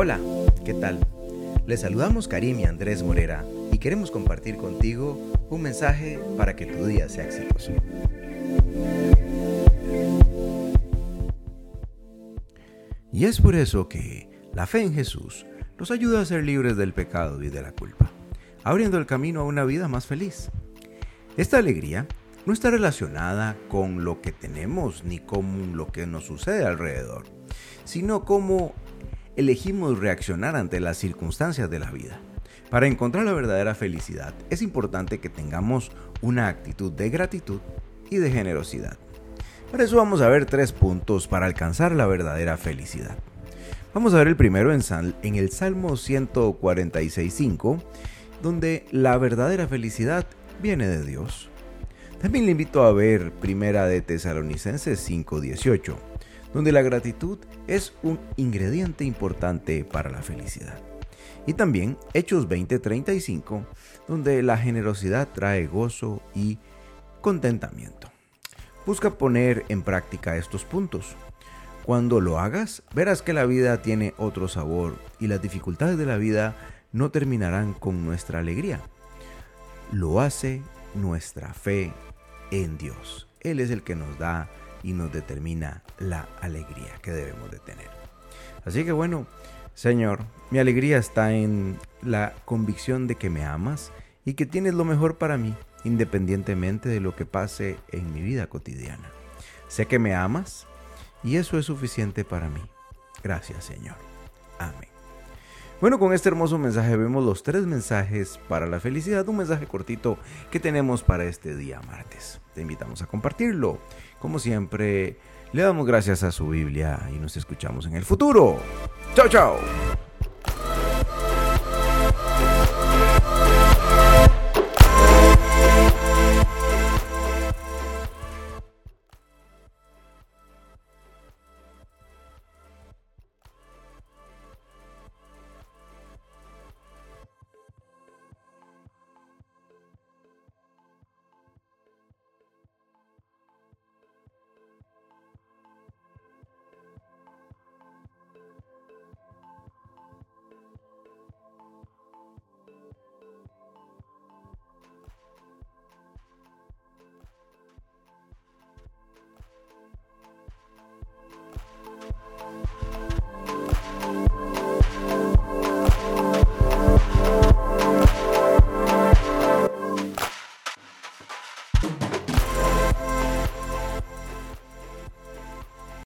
Hola, ¿qué tal? Les saludamos Karim y Andrés Morera y queremos compartir contigo un mensaje para que tu día sea exitoso. Y es por eso que la fe en Jesús nos ayuda a ser libres del pecado y de la culpa, abriendo el camino a una vida más feliz. Esta alegría no está relacionada con lo que tenemos ni con lo que nos sucede alrededor, sino cómo elegimos reaccionar ante las circunstancias de la vida. Para encontrar la verdadera felicidad es importante que tengamos una actitud de gratitud y de generosidad. Por eso vamos a ver tres puntos para alcanzar la verdadera felicidad. Vamos a ver el primero en, en el Salmo 146.5, donde la verdadera felicidad viene de Dios. También le invito a ver Primera de Tesalonicenses 5:18, donde la gratitud es un ingrediente importante para la felicidad. Y también Hechos 20:35, donde la generosidad trae gozo y contentamiento. Busca poner en práctica estos puntos. Cuando lo hagas, verás que la vida tiene otro sabor y las dificultades de la vida no terminarán con nuestra alegría. Lo hace nuestra fe en Dios. Él es el que nos da y nos determina la alegría que debemos de tener. Así que bueno, Señor, mi alegría está en la convicción de que me amas y que tienes lo mejor para mí, independientemente de lo que pase en mi vida cotidiana. Sé que me amas y eso es suficiente para mí. Gracias, Señor. Amén. Bueno, con este hermoso mensaje vemos los tres mensajes para la felicidad, un mensaje cortito que tenemos para este día martes. Te invitamos a compartirlo. Como siempre, le damos gracias a su Biblia y nos escuchamos en el futuro. Chao, chao. you